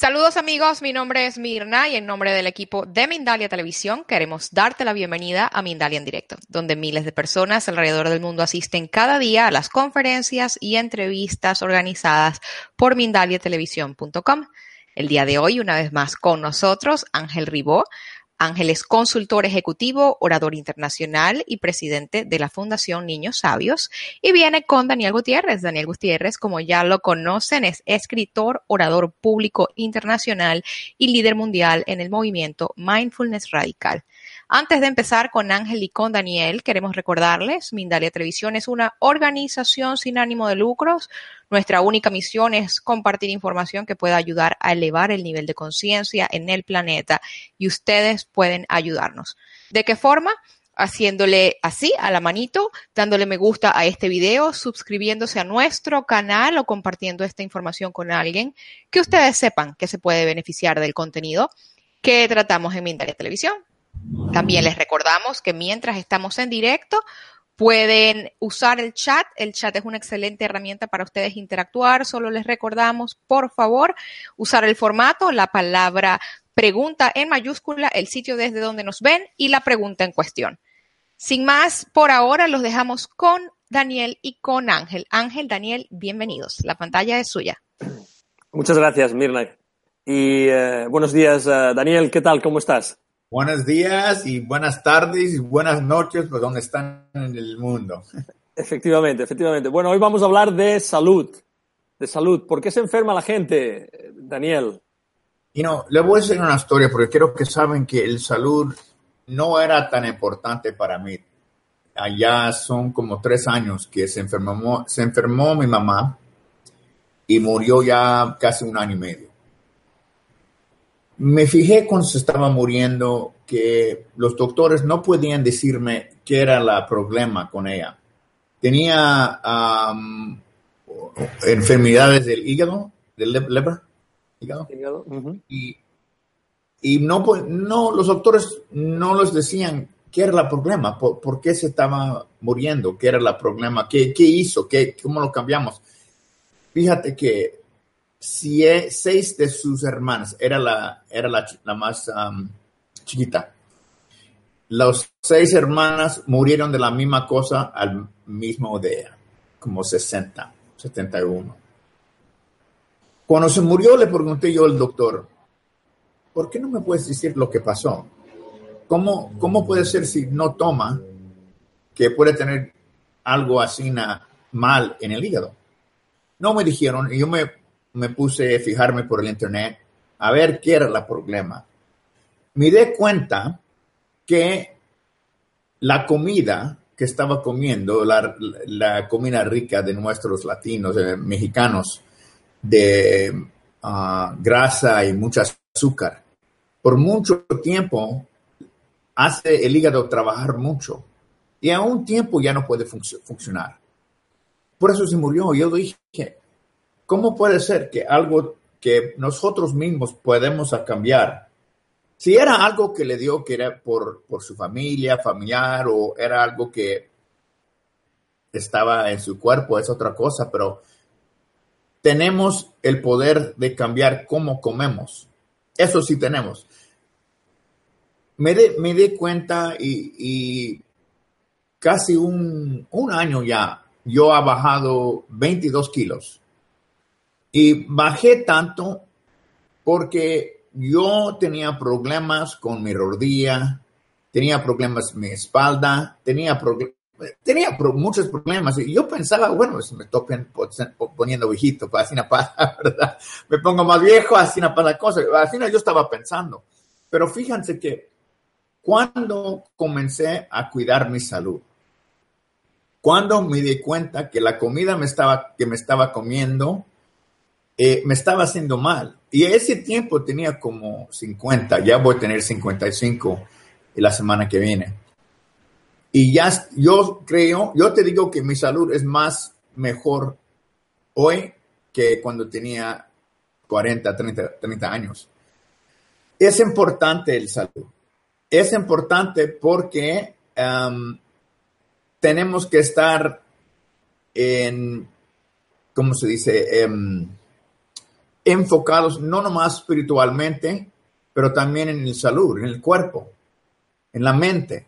Saludos amigos, mi nombre es Mirna y en nombre del equipo de Mindalia Televisión queremos darte la bienvenida a Mindalia en directo, donde miles de personas alrededor del mundo asisten cada día a las conferencias y entrevistas organizadas por mindaliatelevisión.com. El día de hoy, una vez más con nosotros, Ángel Ribó, Ángel es consultor ejecutivo, orador internacional y presidente de la Fundación Niños Sabios. Y viene con Daniel Gutiérrez. Daniel Gutiérrez, como ya lo conocen, es escritor, orador público internacional y líder mundial en el movimiento Mindfulness Radical. Antes de empezar con Ángel y con Daniel, queremos recordarles, Mindalia Televisión es una organización sin ánimo de lucros. Nuestra única misión es compartir información que pueda ayudar a elevar el nivel de conciencia en el planeta y ustedes pueden ayudarnos. ¿De qué forma? haciéndole así a la manito, dándole me gusta a este video, suscribiéndose a nuestro canal o compartiendo esta información con alguien que ustedes sepan que se puede beneficiar del contenido que tratamos en Mindalia Televisión. También les recordamos que mientras estamos en directo, pueden usar el chat. El chat es una excelente herramienta para ustedes interactuar. Solo les recordamos, por favor, usar el formato, la palabra pregunta en mayúscula, el sitio desde donde nos ven y la pregunta en cuestión. Sin más, por ahora los dejamos con Daniel y con Ángel. Ángel, Daniel, bienvenidos. La pantalla es suya. Muchas gracias, Mirna. Y eh, buenos días, eh, Daniel. ¿Qué tal? ¿Cómo estás? Buenos días y buenas tardes y buenas noches, pues donde están en el mundo. Efectivamente, efectivamente. Bueno, hoy vamos a hablar de salud, de salud. ¿Por qué se enferma la gente, Daniel? Y no, le voy a decir una historia porque quiero que saben que el salud no era tan importante para mí. Allá son como tres años que se enfermó, se enfermó mi mamá y murió ya casi un año y medio. Me fijé cuando se estaba muriendo que los doctores no podían decirme qué era el problema con ella. Tenía enfermedades del hígado, del lepra, hígado. y, y, no, no, los doctores no les decían qué era el problema, por, qué se estaba muriendo, qué era el problema, qué, qué hizo, qué, cómo lo cambiamos. Fíjate que seis de sus hermanas, era la, era la, más chiquita. Las seis hermanas murieron de la misma cosa al mismo día, como 60, 71. Cuando se murió le pregunté yo al doctor, ¿por qué no me puedes decir lo que pasó? ¿Cómo, cómo puede ser si no toma que puede tener algo así mal en el hígado? No me dijeron y yo me me puse a fijarme por el internet a ver qué era el problema. Me di cuenta que la comida que estaba comiendo, la, comida rica de nuestros latinos, mexicanos, de ah, grasa y mucho azúcar, por mucho tiempo hace el hígado trabajar mucho y a un tiempo ya no puede funcionar. Por eso se murió. Yo dije, ¿Cómo puede ser que algo que nosotros mismos podemos cambiar, si era algo que le dio que era por, por su familia, familiar, o era algo que estaba en su cuerpo, es otra cosa, pero tenemos el poder de cambiar cómo comemos. Eso sí tenemos. Me, me di cuenta y, casi un, un, año ya, yo ha bajado 22 kilos. Y bajé tanto porque yo tenía problemas con mi rodilla, tenía problemas con mi espalda, tenía, tenía muchos problemas. Y yo pensaba, bueno, si me toquen poniendo viejito, pues así no pasa, ¿verdad? Me pongo más viejo, así no pasa la cosa. Así yo estaba pensando. Pero fíjense que cuando comencé a cuidar mi salud, cuando me di cuenta que la comida me estaba, que me estaba comiendo eh, me estaba haciendo mal. Y ese tiempo tenía como 50, ya voy a tener 55 la semana que viene. Y ya yo creo, yo te digo que mi salud es más mejor hoy que cuando tenía 40, 30, 30 años. Es importante el salud. Es importante porque tenemos que estar en, ¿cómo se dice? Um, enfocados no nomás espiritualmente, pero también en el salud, en el cuerpo, en la mente.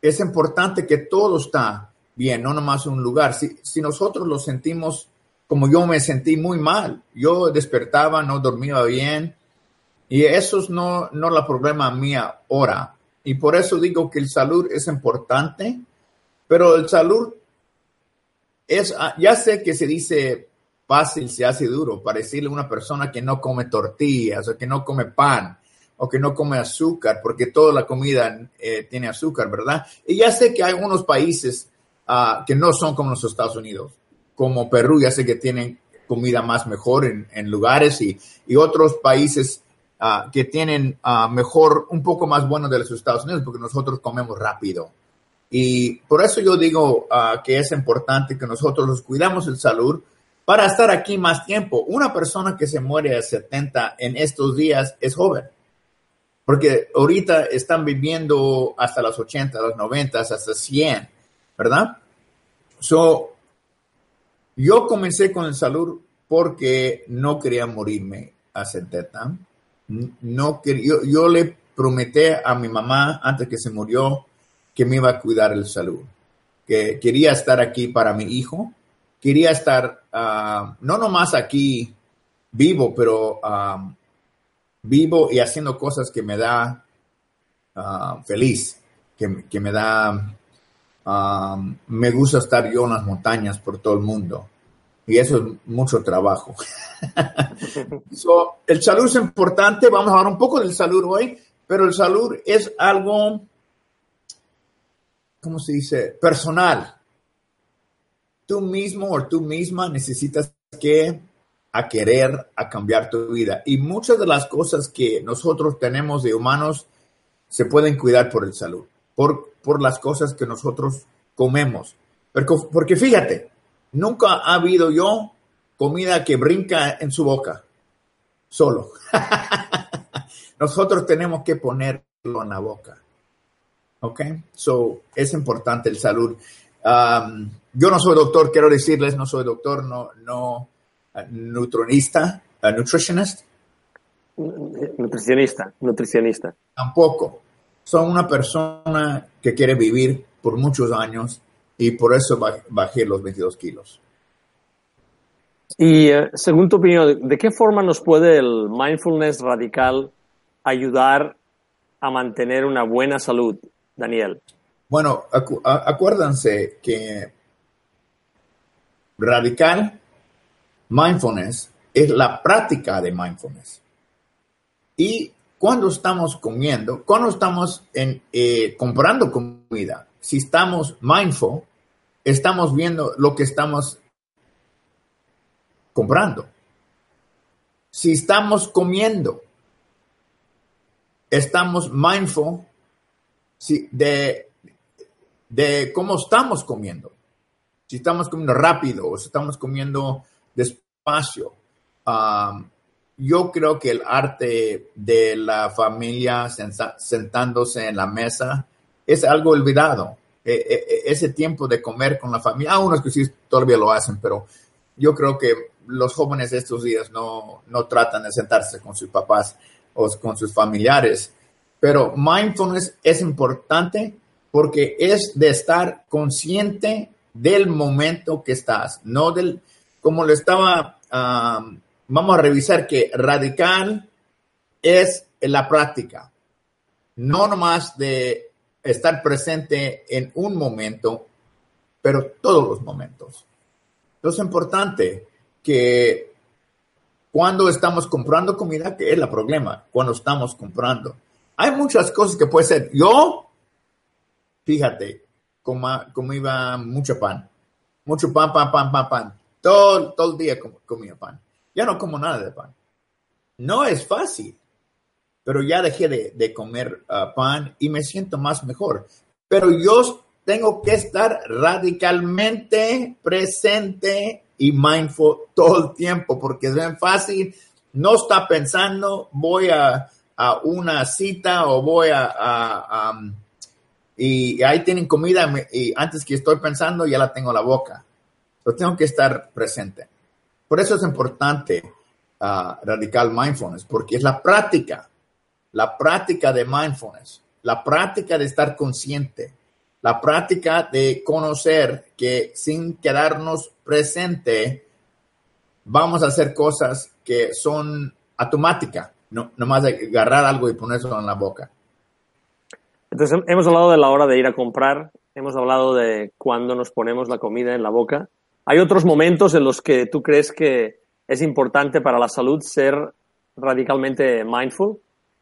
Es importante que todo está bien, no nomás en un lugar. Si, si nosotros lo sentimos como yo me sentí muy mal, yo despertaba, no dormía bien, y eso es no, no la problema mía ahora. Y por eso digo que el salud es importante, pero el salud es, ah, ya sé que se dice fácil, se hace duro, para decirle a una persona que no come tortillas o que no come pan o que no come azúcar, porque toda la comida eh, tiene azúcar, ¿verdad? Y ya sé que hay unos países ah, que no son como los Estados Unidos, como Perú, ya sé que tienen comida más mejor en, en lugares y, y, otros países uh, que tienen uh, mejor, un poco más bueno de los Estados Unidos, porque nosotros comemos rápido. Y por eso yo digo uh, que es importante que nosotros nos cuidamos el salud para estar aquí más tiempo. Una persona que se muere a 70 en estos días es joven, porque ahorita están viviendo hasta las 80, las 90, hasta 100, ¿verdad? So, yo comencé con el salud porque no quería morirme a 70 no yo, yo le prometí a mi mamá antes que se murió que me iba a cuidar el salud, que quería estar aquí para mi hijo, quería estar uh, no nomás aquí vivo, pero um, vivo y haciendo cosas que me da uh, feliz, que, me da, me gusta estar yo en las montañas por todo el mundo. Y eso es mucho trabajo. el salud es importante, vamos a hablar un poco del salud hoy, pero el salud es algo, ¿cómo se dice? Personal. Tú mismo o tú misma necesitas que a querer a cambiar tu vida. Y muchas de las cosas que nosotros tenemos de humanos se pueden cuidar por el salud, por, por las cosas que nosotros comemos. Porque, porque fíjate, nunca ha habido yo comida que brinca en su boca, solo. Nosotros tenemos que ponerlo en la boca. ¿Ok? So, es importante el salud. Um, yo no soy doctor, quiero decirles, no soy doctor, no, no uh, nutronista, uh, nutritionist. Nutricionista, nutricionista. Tampoco. Soy una persona que quiere vivir por muchos años y por eso bajé los 22 kilos. Y eh, según tu opinión, ¿de qué forma nos puede el mindfulness radical ayudar a mantener una buena salud, Daniel? Bueno, acuérdense que radical mindfulness es la práctica de mindfulness. Y cuando estamos comiendo, cuando estamos en, eh, comprando comida, si estamos mindful, estamos viendo lo que estamos comprando. Si estamos comiendo, estamos mindful de, de cómo estamos comiendo. Si estamos comiendo rápido o si estamos comiendo despacio. Um, yo creo que el arte de la familia sentándose en la mesa es algo olvidado. E, e, e, ese tiempo de comer con la familia, algunos que sí todavía lo hacen, pero yo creo que los jóvenes de estos días no, no tratan de sentarse con sus papás o con sus familiares. Pero mindfulness es importante porque es de estar consciente del momento que estás, no del, como le estaba, vamos a revisar que radical es la práctica, no nomás de estar presente en un momento, pero todos los momentos. Entonces es importante que cuando estamos comprando comida, que es el problema, cuando estamos comprando. Hay muchas cosas que puede ser. Yo, fíjate, como iba mucho pan. Mucho pan, pan, pan, pan, pan. Todo, todo el día comía pan. Ya no como nada de pan. No es fácil pero ya dejé de, comer uh, pan y me siento más mejor. Pero yo tengo que estar radicalmente presente y mindful todo el tiempo, porque es bien fácil, no está pensando, voy a, una cita o voy a, y ahí tienen comida y antes que estoy pensando ya la tengo en la boca. Pero tengo que estar presente. Por eso es importante ah, radical mindfulness, porque es la práctica, la práctica de mindfulness, la práctica de estar consciente, la práctica de conocer que sin quedarnos presente, vamos a hacer cosas que son automáticas, no, nomás agarrar algo y ponerlo en la boca. Entonces, hemos hablado de la hora de ir a comprar, hemos hablado de cuándo nos ponemos la comida en la boca. ¿Hay otros momentos en los que tú crees que es importante para la salud ser radicalmente mindful?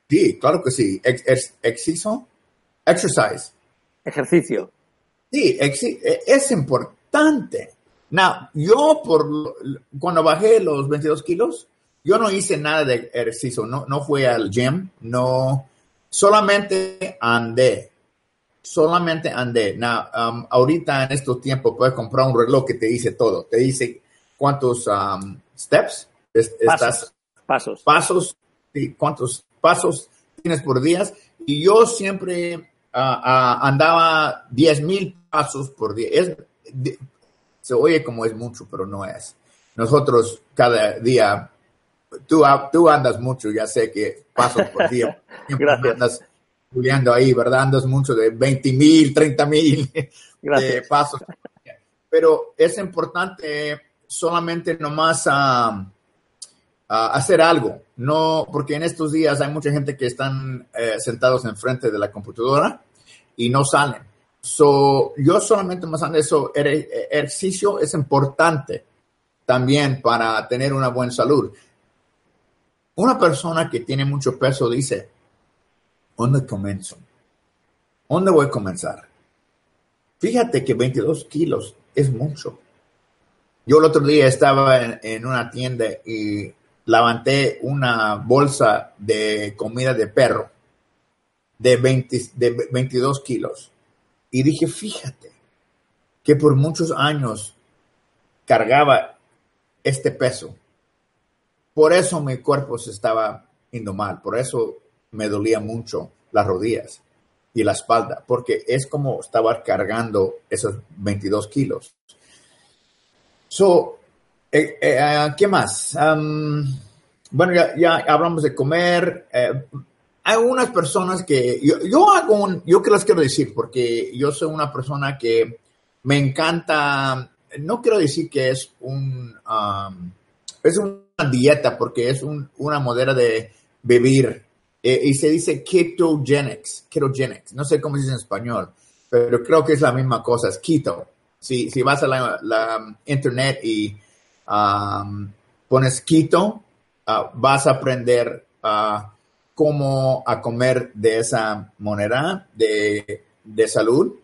Sí, claro que sí. Ex exercise. Ejercicio. Sí, e, es importante. Now, yo por cuando bajé los 22 kilos, yo no hice nada de ejercicio, no, no fui al gym, no, solamente andé, solamente andé. Now, um, ahorita en estos tiempos puedes comprar un reloj que te dice todo, te dice cuántos um, steps estás, pasos, pasos, sí, cuántos pasos tienes por día. Y yo siempre uh, uh, andaba 10 mil pasos por día. Es, se oye como es mucho, pero no es. Nosotros cada día, tú, tú andas mucho, ya sé que pasos por día. Gracias. Andas juliando ahí, ¿verdad? Andas mucho de 20 mil, 30 mil pasos. Pero es importante solamente nomás a, hacer algo, no, porque en estos días hay mucha gente que están eh, sentados enfrente de la computadora y no salen. So, yo solamente más eso, el ejercicio es importante también para tener una buena salud. Una persona que tiene mucho peso dice, ¿dónde comienzo? ¿Dónde voy a comenzar? Fíjate que 22 kilos es mucho. Yo el otro día estaba en, una tienda y levanté una bolsa de comida de perro de, 20, de 22 kilos. Y dije, fíjate, que por muchos años cargaba este peso. Por eso mi cuerpo se estaba yendo mal, por eso me dolía mucho las rodillas y la espalda, porque es como estaba cargando esos 22 kilos. So, eh, eh, ah, ¿qué más? bueno, ya, hablamos de comer. Eh, hay unas personas que yo, hago un, yo que quiero decir, porque yo soy una persona que me encanta, no quiero decir que es un, es una dieta, porque es una manera de vivir. y se dice ketogenics, ketogenics, no sé cómo se dice en español, pero creo que es la misma cosa, es keto si, si vas a la, internet y um, pones keto, uh, vas a aprender uh, cómo a comer de esa manera de, salud.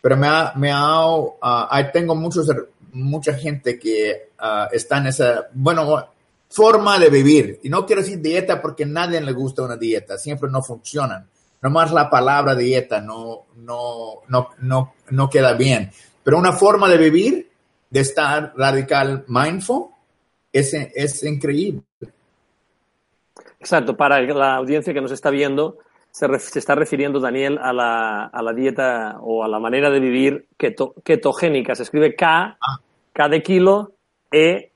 Pero me ha, me ha uh, tengo muchos, mucha gente que está en esa, bueno, forma de vivir. Y no quiero decir dieta porque a nadie le gusta una dieta, siempre no funcionan. Nomás la palabra dieta no, no, no, no, no queda bien. Pero una forma de vivir, de estar radical mindful, es, es increíble. Exacto, para la audiencia que nos está viendo, se, está refiriendo Daniel a la, a la, dieta o a la manera de vivir ketogénica. Se escribe K, ah. K de kilo, E,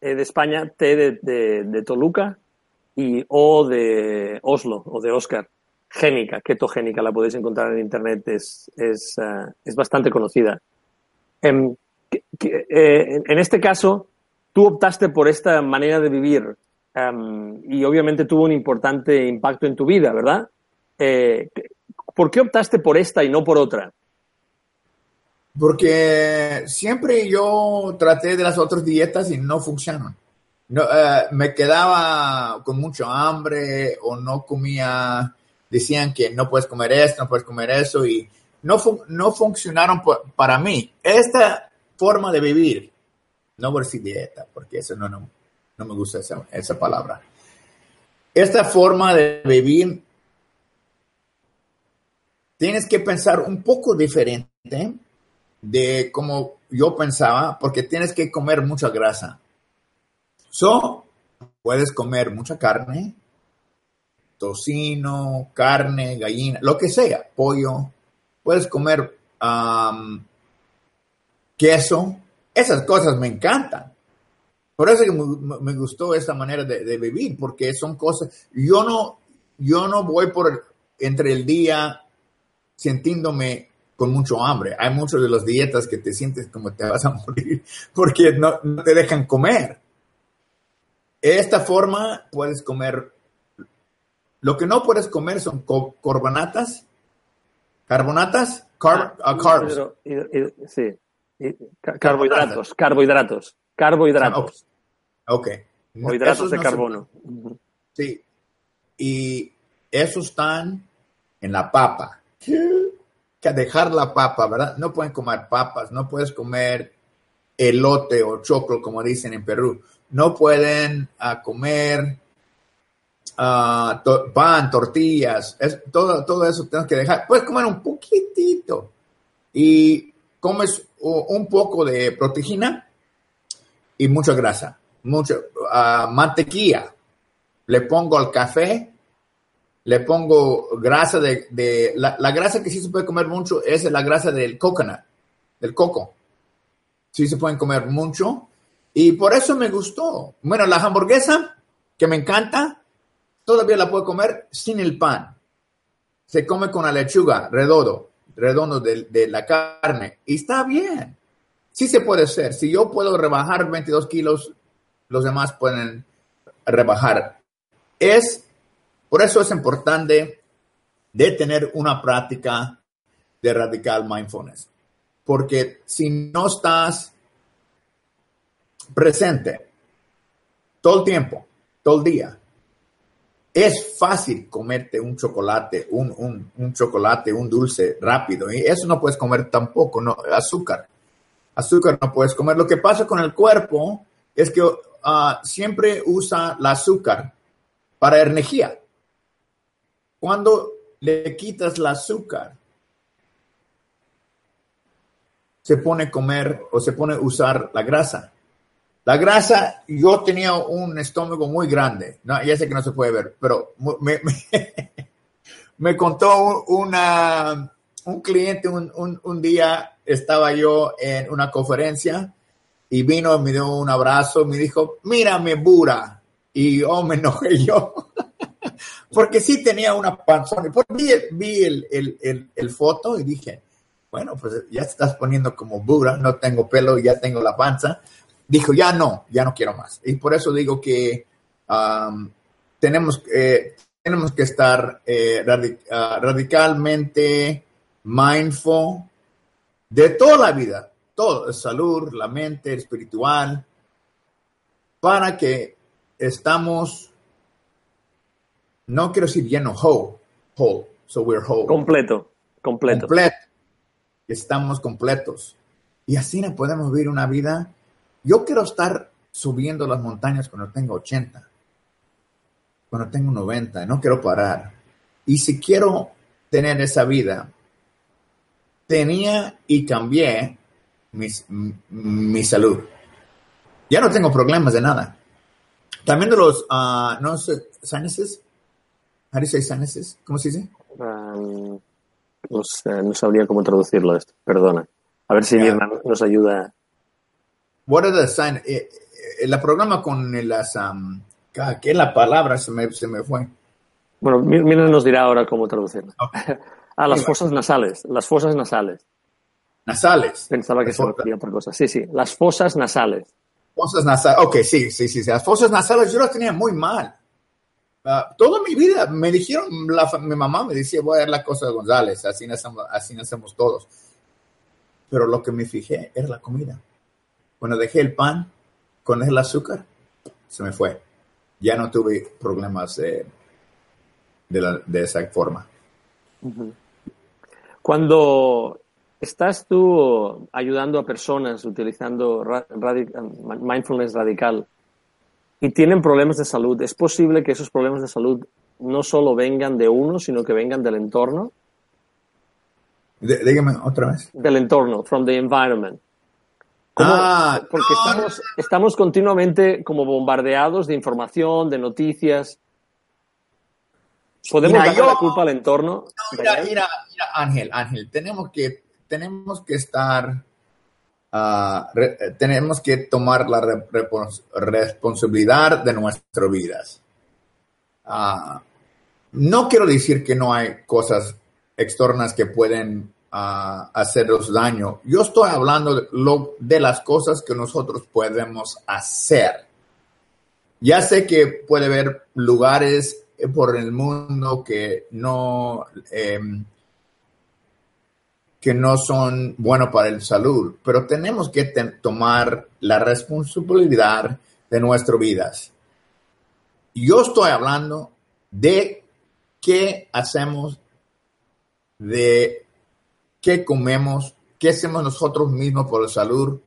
e de España, T de, de, Toluca y O de Oslo o de Oscar. Génica, ketogénica, la podéis encontrar en internet, es, es, eh, es bastante conocida. Em, eh, en este caso, tú optaste por esta manera de vivir em, y obviamente tuvo un importante impacto en tu vida, ¿verdad? Eh, ¿Por qué optaste por esta y no por otra? Porque siempre yo traté de las otras dietas y no funcionan. Eh, me quedaba con mucho hambre o no comía, decían que no puedes comer esto, no puedes comer eso y no, no funcionaron para mí. Esta forma de vivir, no a decir dieta, porque eso no, no, no me gusta esa, esa palabra. Esta forma de vivir, tienes que pensar un poco diferente de como yo pensaba, porque tienes que comer mucha grasa. So, puedes comer mucha carne, tocino, carne, gallina, lo que sea, pollo, puedes comer queso, esas cosas me encantan. Por eso me, gustó esta manera de, vivir, porque son cosas, yo no, yo no voy por entre el día sintiéndome con mucho hambre. Hay muchas de las dietas que te sientes como te vas a morir porque no, te dejan comer. Esta forma puedes comer. Lo que no puedes comer son carbonatas, carbonatas, ah, carbs. sí, carbohidratos, carbohidratos, carbohidratos. Ok. O hidratos de carbono. Sí. Y esos están en la papa. Dejar la papa, ¿verdad? No pueden comer papas, no puedes comer elote o choclo, como dicen en Perú. No pueden ah, comer ah, pan, tortillas, es, todo, todo eso tienes que dejar. Puedes comer un poquitito y comes un poco de proteína y mucha grasa mucho, uh, mantequilla, le pongo al café, le pongo grasa de, la, grasa que sí se puede comer mucho es la grasa del coconut, del coco. Sí se pueden comer mucho y por eso me gustó. Bueno, la hamburguesa, que me encanta, todavía la puedo comer sin el pan. Se come con la lechuga, redondo, redondo de, de la carne y está bien. Sí se puede hacer. Si yo puedo rebajar 22 kilos los demás pueden rebajar. Es, por eso es importante tener una práctica de radical mindfulness. Porque si no estás presente todo el tiempo, todo el día, es fácil comerte un chocolate, un, un, chocolate, un dulce rápido. Y eso no puedes comer tampoco, no, azúcar. Azúcar no puedes comer. Lo que pasa con el cuerpo es que Ah, siempre usa el azúcar para energía. Cuando le quitas el azúcar, se pone a comer o se pone a usar la grasa. La grasa, yo tenía un estómago muy grande, no, ya sé que no se puede ver, pero me, contó una, un cliente un, un, día, estaba yo en una conferencia y vino, me dio un abrazo, me dijo, mírame, Bura. Y oh, me enojé yo, porque sí tenía una panzona. Y vi, vi el, el, el, foto y dije, bueno, pues ya estás poniendo como Bura, no tengo pelo, ya tengo la panza. Dijo, ya no, ya no quiero más. Y por eso digo que tenemos, eh, tenemos que estar eh, ah, radicalmente mindful de toda la vida, todo, salud, la mente, espiritual, para que estamos, no quiero decir lleno, whole, whole, so we're whole. Completo, completo. Completo. Estamos completos. Y así no podemos vivir una vida. Yo quiero estar subiendo las montañas cuando tengo 80, cuando tengo 90, no quiero parar. Y si quiero tener esa vida, tenía y cambié mi, salud. Ya no tengo problemas de nada. También de los, uh, no sé, sinuses. Sinuses? ¿Cómo se dice? Um, no, sé, no, sabría cómo traducirlo esto, perdona. A ver si hermano nos ayuda. What are the signs? Eh, eh, la programa con las, um, ¿qué la palabra? Se me, se me fue. Bueno, Mira nos dirá ahora cómo traducirlo. ah, las fosas nasales, las fosas nasales. Nasales. Pensaba que se refería por cosas. Sí, sí, las fosas nasales. Fosas nasales, ok, sí, sí, sí. Las fosas nasales yo las tenía muy mal. Ah, toda mi vida me dijeron, mi mamá me decía, voy a ver la cosa de González, así nacemos, así nacemos todos. Pero lo que me fijé era la comida. Cuando dejé el pan con el azúcar, se me fue. Ya no tuve problemas de, de, esa forma. Cuando ¿Estás tú ayudando a personas utilizando mindfulness radical y tienen problemas de salud? ¿Es posible que esos problemas de salud no solo vengan de uno, sino que vengan del entorno? dígame otra vez. Del entorno, from the environment. Ah, porque estamos, estamos continuamente como bombardeados de información, de noticias. ¿Podemos dar la culpa al entorno? mira, mira, Ángel, Ángel, tenemos que tenemos que estar ah, tenemos que tomar la responsabilidad de nuestras vidas. Ah, no quiero decir que no hay cosas externas que pueden uh, hacernos daño. Yo estoy hablando de las cosas que nosotros podemos hacer. Ya sé que puede haber lugares por el mundo que no, em, que no son buenos para el salud, pero tenemos que tomar la responsabilidad de nuestras vidas. Yo estoy hablando de qué hacemos, de qué comemos, qué hacemos nosotros mismos por la salud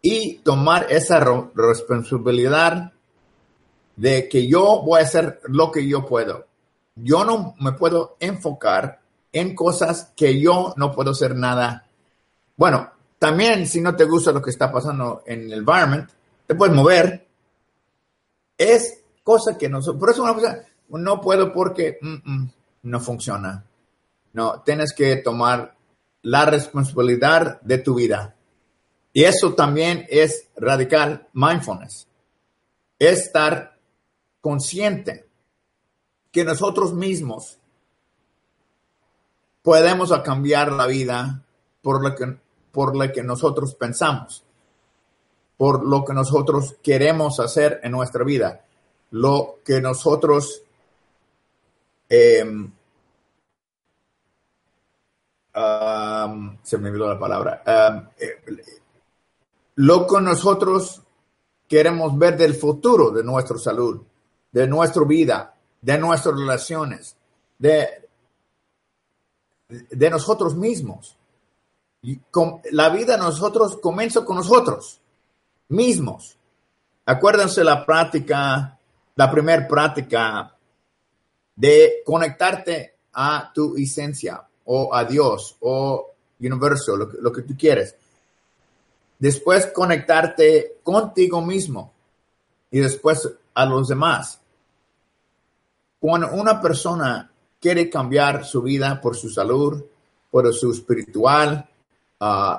y tomar esa responsabilidad de que yo voy a hacer lo que yo puedo. Yo no me puedo enfocar en cosas que yo no puedo hacer nada. Bueno, también si no te gusta lo que está pasando en el environment, te puedes mover. Es cosa que no... Por eso no puedo porque mm, mm, no funciona. No, tienes que tomar la responsabilidad de tu vida. Y eso también es radical mindfulness. estar consciente que nosotros mismos podemos cambiar la vida por lo que, por lo que nosotros pensamos, por lo que nosotros queremos hacer en nuestra vida, lo que nosotros em, se me olvidó la palabra, eh, lo que nosotros queremos ver del futuro de nuestra salud, de nuestra vida, de nuestras relaciones, de, de nosotros mismos. Y la vida nosotros comienza con nosotros mismos. Acuérdense la práctica, la primera práctica de conectarte a tu esencia o a Dios o universo, lo lo que tú quieres. Después conectarte contigo mismo y después a los demás. Cuando una persona quiere cambiar su vida por su salud, por su espiritual, uh,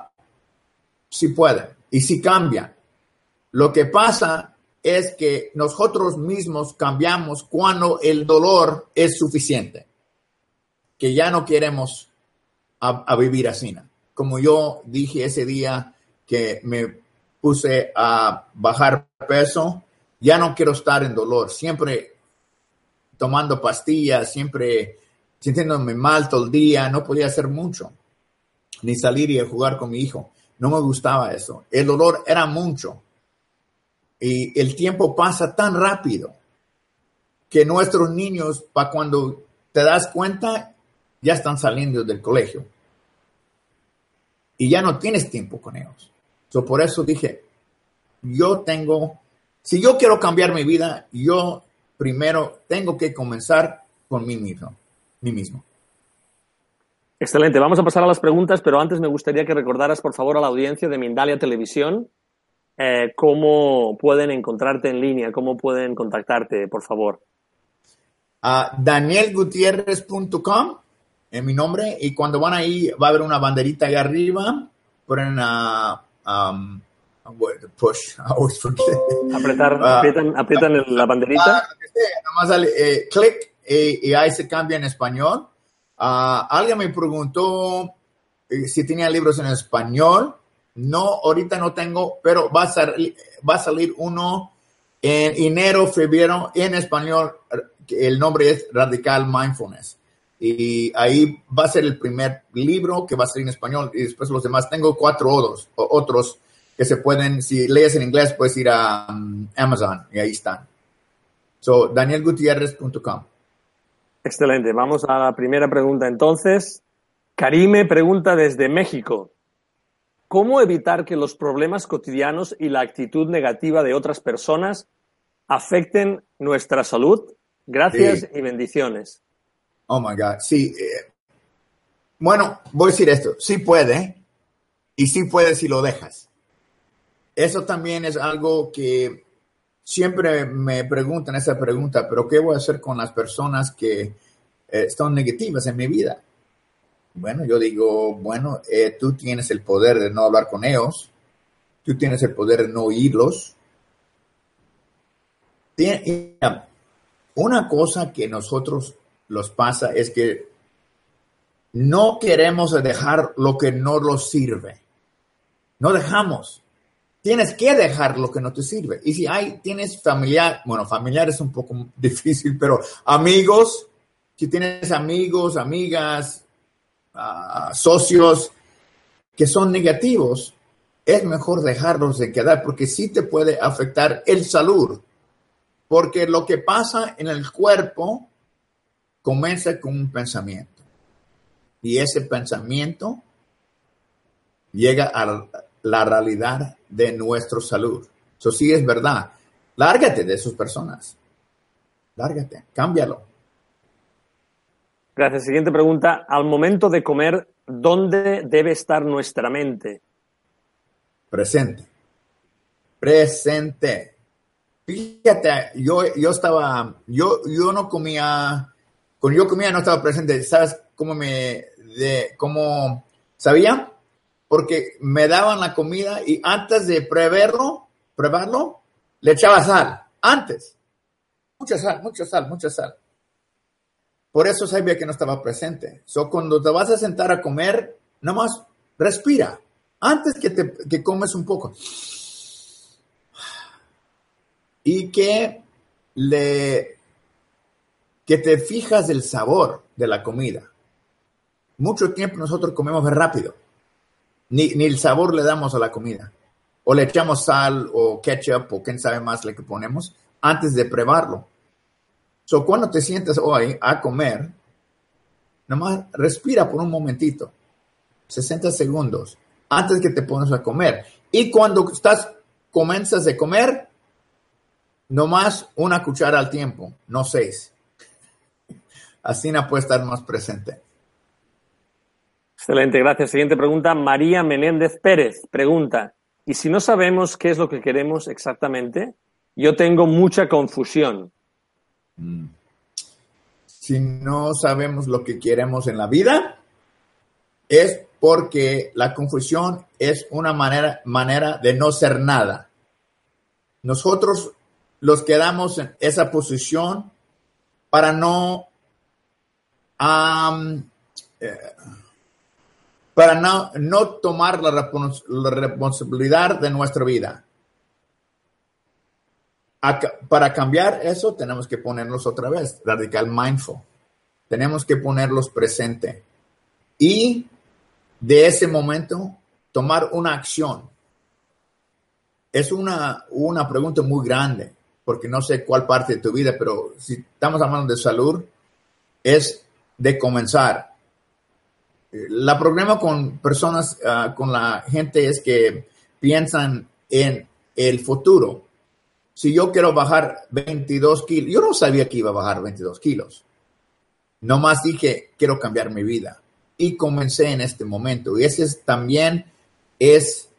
sí puede y sí cambia. Lo que pasa es que nosotros mismos cambiamos cuando el dolor es suficiente, que ya no queremos a, vivir así. Como yo dije ese día que me puse a bajar peso, ya no quiero estar en dolor, siempre tomando pastillas, siempre sintiéndome mal todo el día, no podía hacer mucho, ni salir y jugar con mi hijo. No me gustaba eso. El dolor era mucho. Y el tiempo pasa tan rápido que nuestros niños, para cuando te das cuenta, ya están saliendo del colegio. Y ya no tienes tiempo con ellos. por eso dije, yo tengo, si yo quiero cambiar mi vida, yo primero tengo que comenzar con mí mismo. Mí mismo. Excelente. Vamos a pasar a las preguntas, pero antes me gustaría que recordaras, por favor, a la audiencia de Mindalia Televisión eh, cómo pueden encontrarte en línea, cómo pueden contactarte, por favor. a danielgutierrez.com en mi nombre y cuando van ahí va a haber una banderita ahí arriba, ponen a um, push, Apretar, ah, aprietan, la banderita. nomás sale eh, clic y, ahí se cambia en español. Ah, alguien me preguntó eh, si tenía libros en español. No, ahorita no tengo, pero va a, salir, va a salir uno en enero, febrero en español. El nombre es Radical Mindfulness. Y ahí va a ser el primer libro que va a ser en español y después los demás. Tengo cuatro otros, otros que se pueden, si lees en inglés, puedes ir a um, Amazon y ahí están. So, danielgutierrez.com. Excelente. Vamos a la primera pregunta entonces. Karime pregunta desde México. ¿Cómo evitar que los problemas cotidianos y la actitud negativa de otras personas afecten nuestra salud? Gracias y bendiciones. Oh my God. Sí. Eh, bueno, voy a decir esto. Sí puede. Y sí puede si lo dejas. Eso también es algo que siempre me preguntan esa pregunta, pero ¿qué voy a hacer con las personas que eh, están negativas en mi vida? Bueno, yo digo, bueno, eh, tú tienes el poder de no hablar con ellos, tú tienes el poder de no oírlos. Una cosa que nosotros los pasa es que no queremos dejar lo que no nos sirve. No dejamos. Tienes que dejar lo que no te sirve. Y si hay, tienes familiar, bueno, familiar es un poco difícil, pero amigos, si tienes amigos, amigas, ah, socios que son negativos, es mejor dejarlos de quedar porque sí te puede afectar el salud. Porque lo que pasa en el cuerpo comienza con un pensamiento. Y ese pensamiento llega a la realidad de nuestra salud. Eso sí es verdad. Lárgate de esas personas. Lárgate, cámbialo. Gracias. Siguiente pregunta. Al momento de comer, ¿dónde debe estar nuestra mente? Presente. Presente. Fíjate, yo, yo estaba, yo, yo no comía, cuando yo comía no estaba presente. ¿Sabes cómo me, de, cómo sabía? Porque me daban la comida y antes de preverlo, probarlo, le echaba sal. Antes. Mucha sal, mucha sal, mucha sal. Por eso sabía que no estaba presente. So, cuando te vas a sentar a comer, nomás respira. Antes que, te, que comes un poco. Y que le que te fijas el sabor de la comida. Mucho tiempo nosotros comemos rápido. Ni, ni, el sabor le damos a la comida. O le echamos sal o ketchup o quién sabe más le que ponemos antes de probarlo. So, cuando te sientes hoy a comer, nomás respira por un momentito, 60 segundos, antes que te pones a comer. Y cuando estás, comienzas a comer, nomás una cuchara al tiempo, no seis. Así no puede estar más presente. Excelente, gracias. Siguiente pregunta, María Menéndez Pérez pregunta, ¿y si no sabemos qué es lo que queremos exactamente? Yo tengo mucha confusión. Si no sabemos lo que queremos en la vida, es porque la confusión es una manera, manera de no ser nada. Nosotros los quedamos en esa posición para no, eh, para no, no tomar la responsabilidad de nuestra vida para cambiar eso tenemos que ponerlos otra vez, radical mindful. Tenemos que ponerlos presente. Y de ese momento tomar una acción. Es una, una pregunta muy grande, porque no sé cuál parte de tu vida, pero si estamos hablando de salud, es de comenzar. La problema con personas, ah, con la gente es que piensan en el futuro si yo quiero bajar 22 kilos, yo no sabía que iba a bajar 22 kilos. Nomás dije, quiero cambiar mi vida. Y comencé en este momento. Y ese también es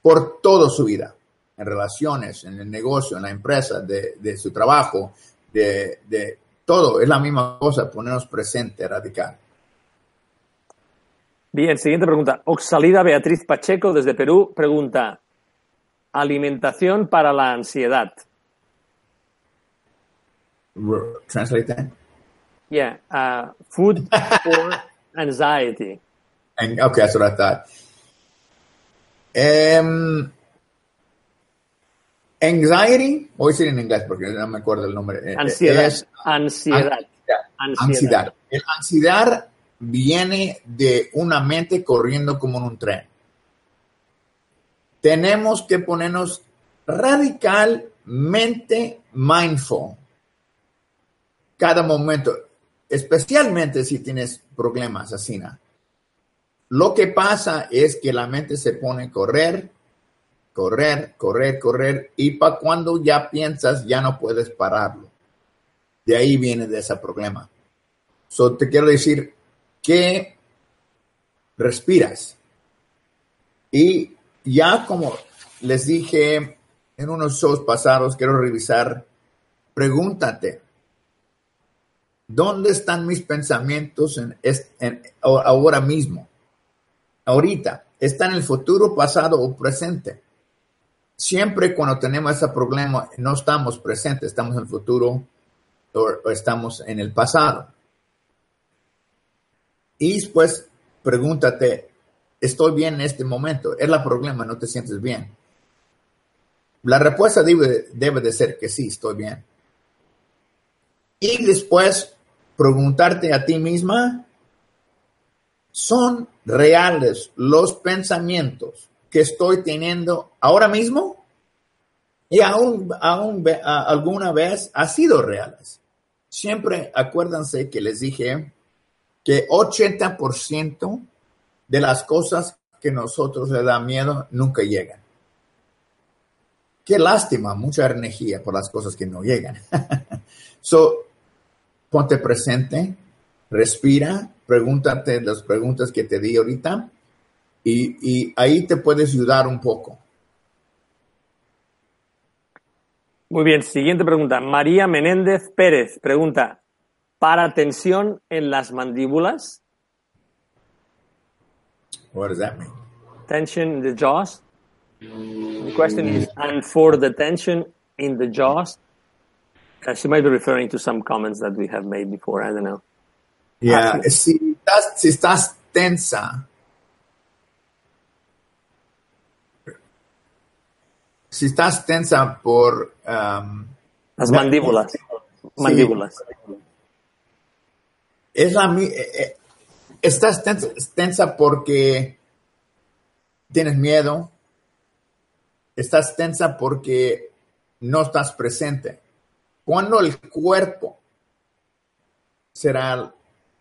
por toda su vida, en relaciones, en el negocio, en la empresa, de, su trabajo, de, de, todo. Es la misma cosa, ponernos presente, radical. Bien, siguiente pregunta. Oxalida Beatriz Pacheco desde Perú pregunta, Alimentación para la ansiedad. Translate that. Yeah, uh, food for anxiety. And, okay, that's what I thought. Um, anxiety, voy a decir en inglés porque no me acuerdo el nombre. Eh, ansiedad. Es, ansiedad. Ansiedad. ansiedad. El ansiedad viene de una mente corriendo como en un tren tenemos que ponernos radicalmente mindful cada momento, especialmente si tienes problemas así. Lo que pasa es que la mente se pone a correr, correr, correr, correr, y para cuando ya piensas, ya no puedes pararlo. De ahí viene de ese problema. So, te quiero decir que respiras y ya como les dije en unos shows pasados, quiero revisar, pregúntate, ¿Dónde están mis pensamientos en, ahora mismo? Ahorita. ¿Está en el futuro, pasado o presente? Siempre cuando tenemos ese problema no estamos presentes, estamos en el futuro o estamos en el pasado. Y después pregúntate, ¿estoy bien en este momento? Es el problema, no te sientes bien. La respuesta debe, debe de ser que sí, estoy bien. Y después preguntarte a ti misma, ¿son reales los pensamientos que estoy teniendo ahora mismo? Y aún, aún alguna vez ha sido reales. Siempre acuérdense que les dije que 80% de las cosas que nosotros le da miedo nunca llegan. Qué lástima, mucha energía por las cosas que no llegan. so, ponte presente, respira, pregúntate las preguntas que te di ahorita y, y ahí te puedes ayudar un poco. Muy bien, siguiente pregunta. María Menéndez Pérez pregunta, ¿para tensión en las mandíbulas? What does that mean? Tension in the jaws. The question is, and for the tension in the jaws, uh, she might be referring to some comments that we have made before. I don't know. Yeah, si estás, si estás tensa, si estás tensa por um, las mandíbulas, mandíbulas. Es la eh, eh, estás tensa, porque tienes miedo, estás tensa porque no estás presente. Cuando el cuerpo será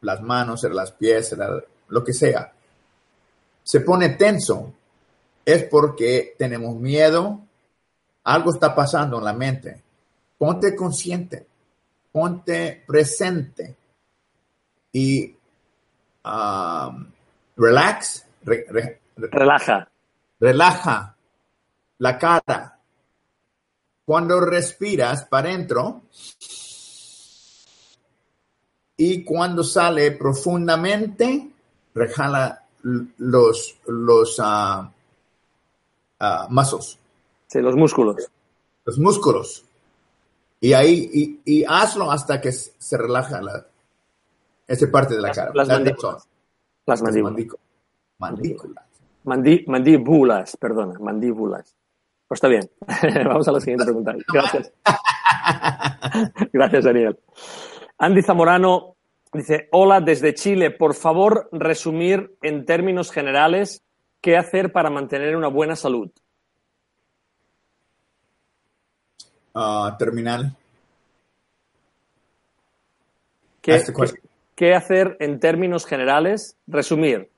las manos, será las pies, lo que sea, se pone tenso, es porque tenemos miedo, algo está pasando en la mente. Ponte consciente, ponte presente y um, relax, relaja. Relaja la cara. Cuando respiras para adentro y cuando sale profundamente, rejala los, los uh, Sí, los músculos. Los músculos. Y ahí, y, hazlo hasta que se relaja la, esa parte de la cara. Las, mandíbulas. Las mandíbulas. mandíbulas, perdona, mandíbulas. Pues está bien. Vamos a la siguiente pregunta. Gracias. Gracias, Daniel. Andy Zamorano dice, hola desde Chile. Por favor, resumir en términos generales qué hacer para mantener una buena salud. Uh, terminal. ¿Qué, ¿Qué hacer en términos generales? Resumir.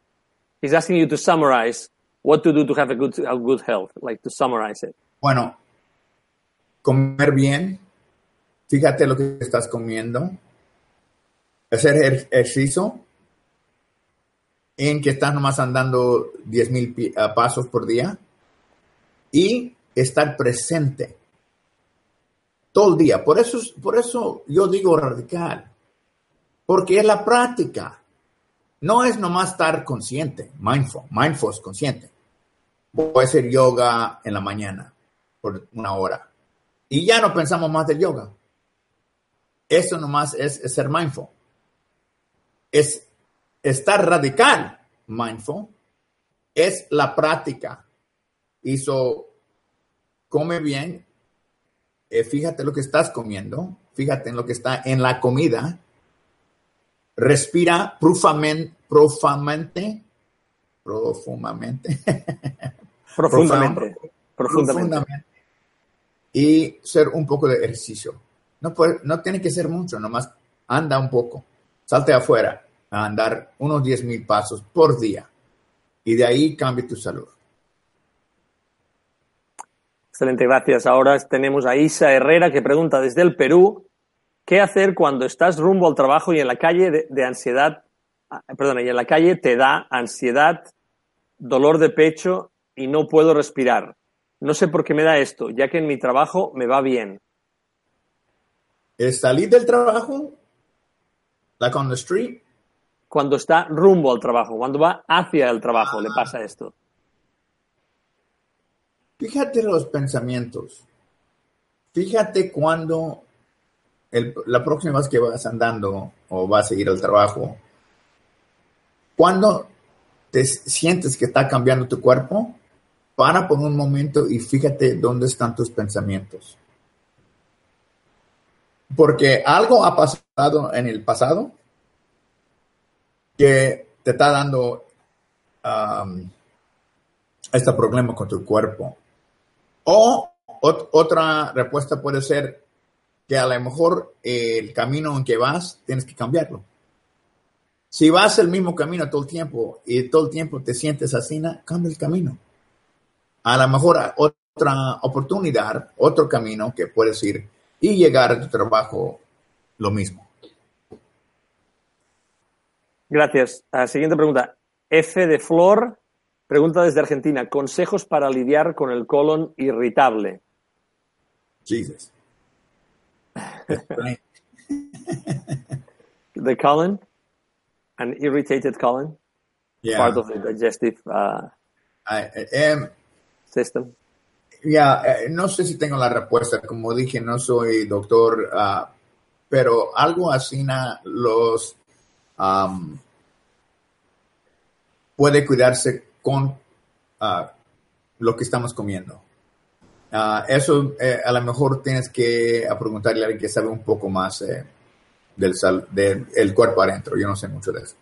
He's asking you to summarize what to do to have a good, good health, like to summarize it. Bueno, comer bien, fíjate lo que estás comiendo, hacer ejercicio, en que estás nomás andando 10 mil ah, pasos por día y estar presente todo el día. Por eso, por eso yo digo radical, porque es la práctica. No es nomás estar consciente, mindful, mindful es consciente. Puede ser yoga en la mañana por una hora. Y ya no pensamos más del yoga. Eso nomás es, es ser mindful. Es estar radical, mindful, es la práctica. Hizo, come bien, eh, fíjate lo que estás comiendo, fíjate en lo que está en la comida, respira profundamente, profundamente, profundamente, profundamente, profundamente, y ser un poco de ejercicio. No, puede, no tiene que ser mucho, nomás anda un poco, salte afuera a andar unos 10 mil pasos por día y de ahí cambie tu salud. Excelente, gracias. Ahora tenemos a Isa Herrera que pregunta desde el Perú, ¿qué hacer cuando estás rumbo al trabajo y en la calle de, ansiedad, ah, perdón, y en la calle te da ansiedad, dolor de pecho y no puedo respirar? No sé por qué me da esto, ya que en mi trabajo me va bien. ¿Es salir del trabajo? Like on the street. Cuando está rumbo al trabajo, cuando va hacia el trabajo, le pasa esto. Fíjate los pensamientos. Fíjate cuando la próxima vez que vas andando o vas a ir al trabajo, cuando te sientes que está cambiando tu cuerpo, para por un momento y fíjate dónde están tus pensamientos. Porque algo ha pasado en el pasado que te está dando um, este problema con tu cuerpo. O otra respuesta puede ser que a lo mejor el camino en que vas tienes que cambiarlo. Si vas el mismo camino todo el tiempo y todo el tiempo te sientes así, cambia el camino. A lo mejor otra oportunidad, otro camino que puedes ir y llegar a tu trabajo lo mismo. Gracias. Ah, siguiente pregunta. F de Flor pregunta desde Argentina. Consejos para lidiar con el colon irritable. Jesus. the colon, an irritated colon, yeah. part of the digestive uh, I, um, system. Ya, eh, no sé si tengo la respuesta. Como dije, no soy doctor, uh, pero algo así los um, puede cuidarse con uh, lo que estamos comiendo. Uh, eso eh, a lo mejor tienes que preguntarle a alguien que sabe un poco más eh, del, sal, del cuerpo adentro. Yo no sé mucho de eso.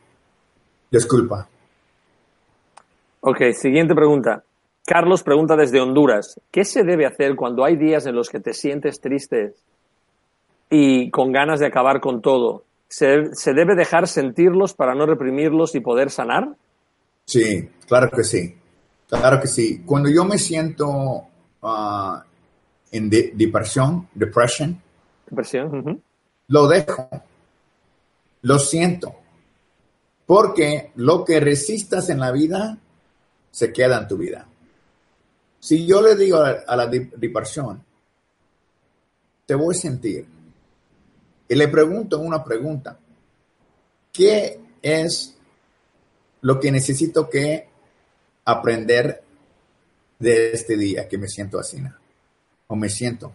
Disculpa. Ok, siguiente pregunta. Carlos pregunta desde Honduras, ¿qué se debe hacer cuando hay días en los que te sientes triste y con ganas de acabar con todo? ¿Se, ¿Se, debe dejar sentirlos para no reprimirlos y poder sanar? Sí, claro que sí. Claro que sí. Cuando yo me siento uh, en de depresión, depression, depresión lo dejo, lo siento, porque lo que resistas en la vida se queda en tu vida. Si yo le digo a, la depresión, te voy a sentir, y le pregunto una pregunta, ¿qué es lo que necesito que aprender de este día que me siento así, o me siento.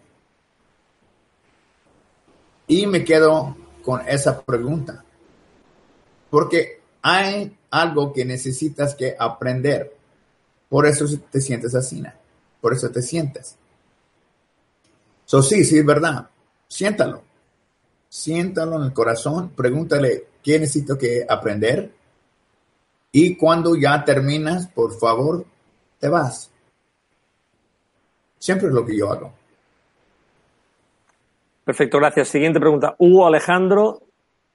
Y me quedo con esa pregunta, porque hay algo que necesitas que aprender. Por eso te sientes así, por eso te sientes. So, sí, sí, es verdad. Siéntalo. Siéntalo en el corazón. Pregúntale qué necesito que aprender. Y cuando ya terminas, por favor, te vas. Siempre es lo que yo hago. Perfecto, gracias. Siguiente pregunta. Hugo Alejandro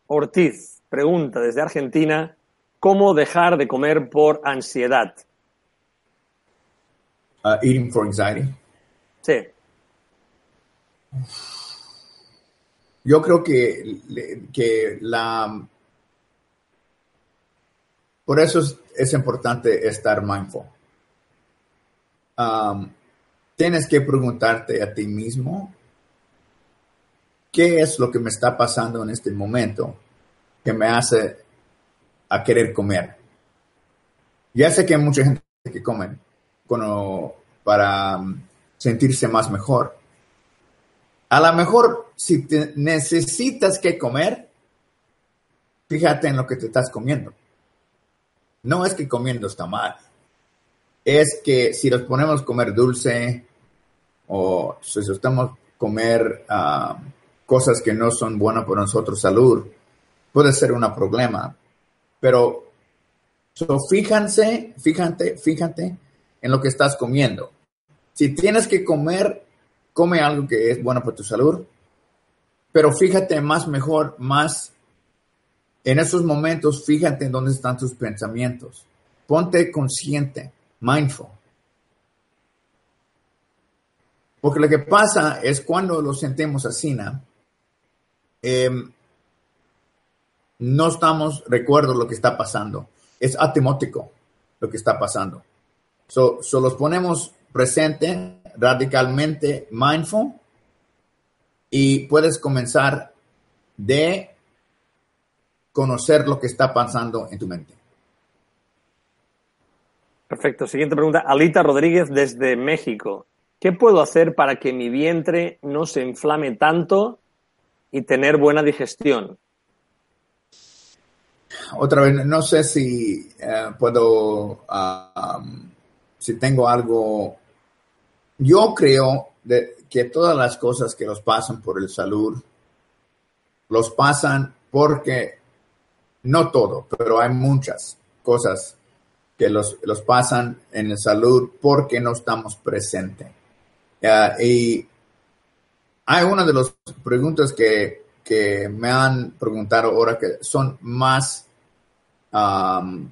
Ortiz pregunta desde Argentina, ¿cómo dejar de comer por ansiedad? Uh, eating for anxiety. Sí. Yo creo que, que la... Por eso es, importante estar mindful. Um, tienes que preguntarte a ti mismo, ¿qué es lo que me está pasando en este momento que me hace a querer comer? Ya sé que hay mucha gente que come para um, sentirse más mejor. A lo mejor si te necesitas que comer, fíjate en lo que te estás comiendo. No es que comiendo está mal. Es que si nos ponemos a comer dulce, o si estamos comer ah, cosas que no son buenas para nosotros salud, puede ser un problema. Pero fíjense, fíjate, fíjate en lo que estás comiendo. Si tienes que comer, come algo que es bueno para tu salud, pero fíjate más mejor, más en esos momentos, fíjate en dónde están tus pensamientos. Ponte consciente, mindful. Porque lo que pasa es cuando lo sentimos así, em, ¿no? estamos, recuerdo lo que está pasando. Es atemótico lo que está pasando. So, los ponemos presente, radicalmente mindful, y puedes comenzar de conocer lo que está pasando en tu mente. Perfecto. Siguiente pregunta. Alita Rodríguez desde México. ¿Qué puedo hacer para que mi vientre no se inflame tanto y tener buena digestión? Otra vez, no sé si eh, puedo, si tengo algo. Yo creo que todas las cosas que los pasan por el salud, los pasan porque, no todo, pero hay muchas cosas que los, los pasan en el salud porque no estamos presentes y hay una de las preguntas que, me han preguntado ahora que son más um,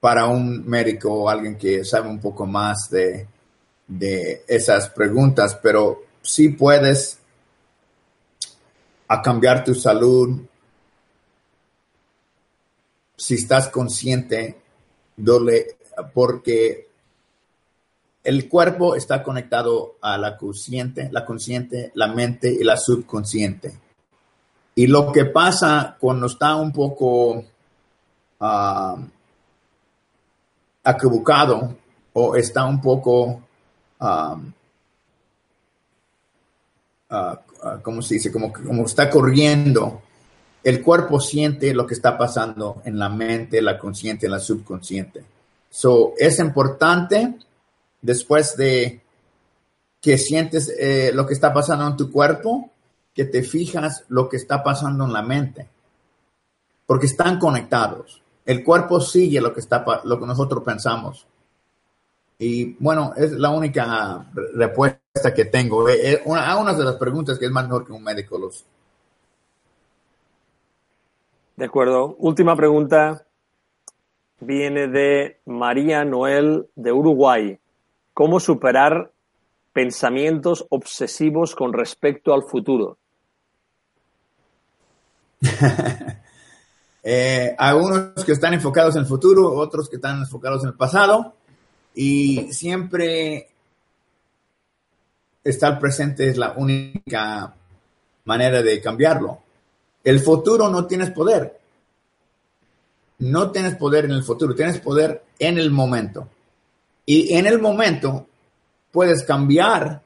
para un médico o alguien que sabe un poco más de, de esas preguntas, pero si puedes a cambiar tu salud si estás consciente, porque el cuerpo está conectado a la consciente, la consciente, la mente y la subconsciente. Y lo que pasa cuando está un poco uh, o está un poco, uh, ¿cómo se dice? Como, como está corriendo, el cuerpo siente lo que está pasando en la mente, la consciente, la subconsciente. So, es importante después de que sientes eh, lo que está pasando en tu cuerpo, que te fijas lo que está pasando en la mente. Porque están conectados. El cuerpo sigue lo que, está, lo que nosotros pensamos. Y bueno, es la única respuesta que tengo. Eh, eh, una, una de las preguntas que es más mejor que un médico los. De acuerdo. Última pregunta viene de María Noel de Uruguay cómo superar pensamientos obsesivos con respecto al futuro. eh, algunos que están enfocados en el futuro, otros que están enfocados en el pasado, y siempre estar presente es la única manera de cambiarlo. El futuro no tienes poder. No tienes poder en el futuro, tienes poder en el momento. Y en el momento puedes cambiar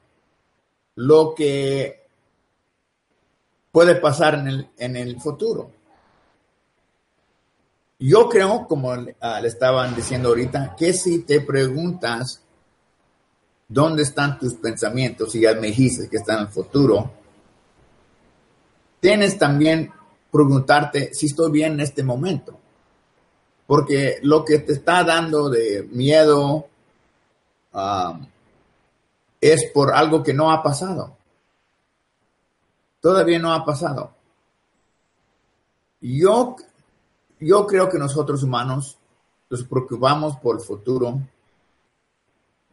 lo que puede pasar en el, en el futuro. Yo creo, como ah, le estaban diciendo ahorita, que si te preguntas dónde están tus pensamientos, y ya me dijiste que están en el futuro, tienes también preguntarte si estoy bien en este momento. Porque lo que te está dando de miedo, Um, es por algo que no ha pasado. Todavía no ha pasado. Yo, yo creo que nosotros humanos nos preocupamos por el futuro,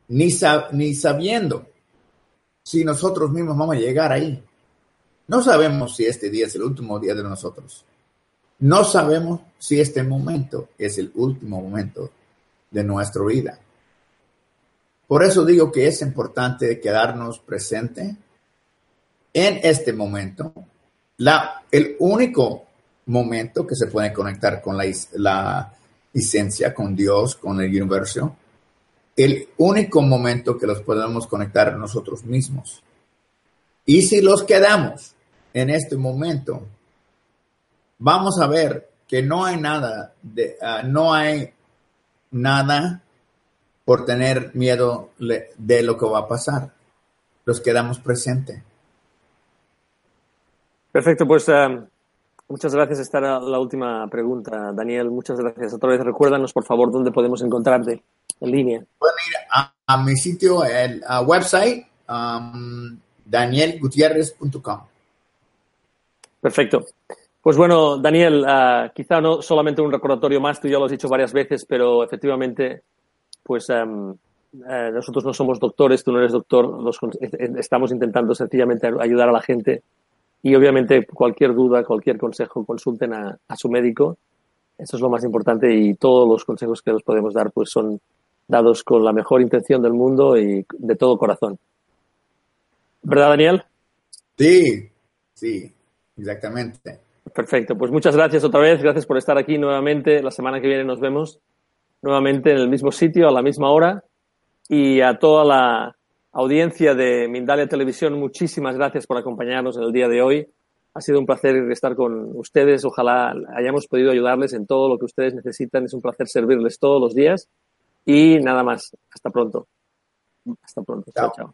ni, ni sabiendo si nosotros mismos vamos a llegar ahí. No sabemos si este día es el último día de nosotros. No sabemos si este momento es el último momento de nuestra vida. Por eso digo que es importante quedarnos presente en este momento. El único momento que se puede conectar con la, la esencia, con Dios, con el universo, el único momento que los podemos conectar nosotros mismos. Y si los quedamos en este momento, vamos a ver que no hay nada ah, no hay nada por tener miedo de lo que va a pasar. Los quedamos presentes. Perfecto, pues eh, muchas gracias. Esta era la última pregunta, Daniel. Muchas gracias. Otra vez recuérdanos, por favor, dónde podemos encontrarte en línea. Pueden ir a, mi sitio, el website, um, danielgutierrez.com. Perfecto. Pues bueno, Daniel, uh, quizá no solamente un recordatorio más, tú ya lo has dicho varias veces, pero efectivamente pues eh, nosotros no somos doctores, tú no eres doctor, eh, eh, estamos intentando sencillamente ayudar a la gente y obviamente cualquier duda, cualquier consejo, consulten a, su médico. Eso es lo más importante y todos los consejos que nos podemos dar pues son dados con la mejor intención del mundo y de todo corazón. ¿Verdad, Daniel? Sí, sí, exactamente. Perfecto, pues muchas gracias otra vez, gracias por estar aquí nuevamente. La semana que viene nos vemos nuevamente en el mismo sitio, a la misma hora. Y a toda la audiencia de Mindalia Televisión, muchísimas gracias por acompañarnos en el día de hoy. Ha sido un placer estar con ustedes. Ojalá hayamos podido ayudarles en todo lo que ustedes necesitan. Es un placer servirles todos los días. Y nada más. Hasta pronto. Hasta pronto. chao. chao.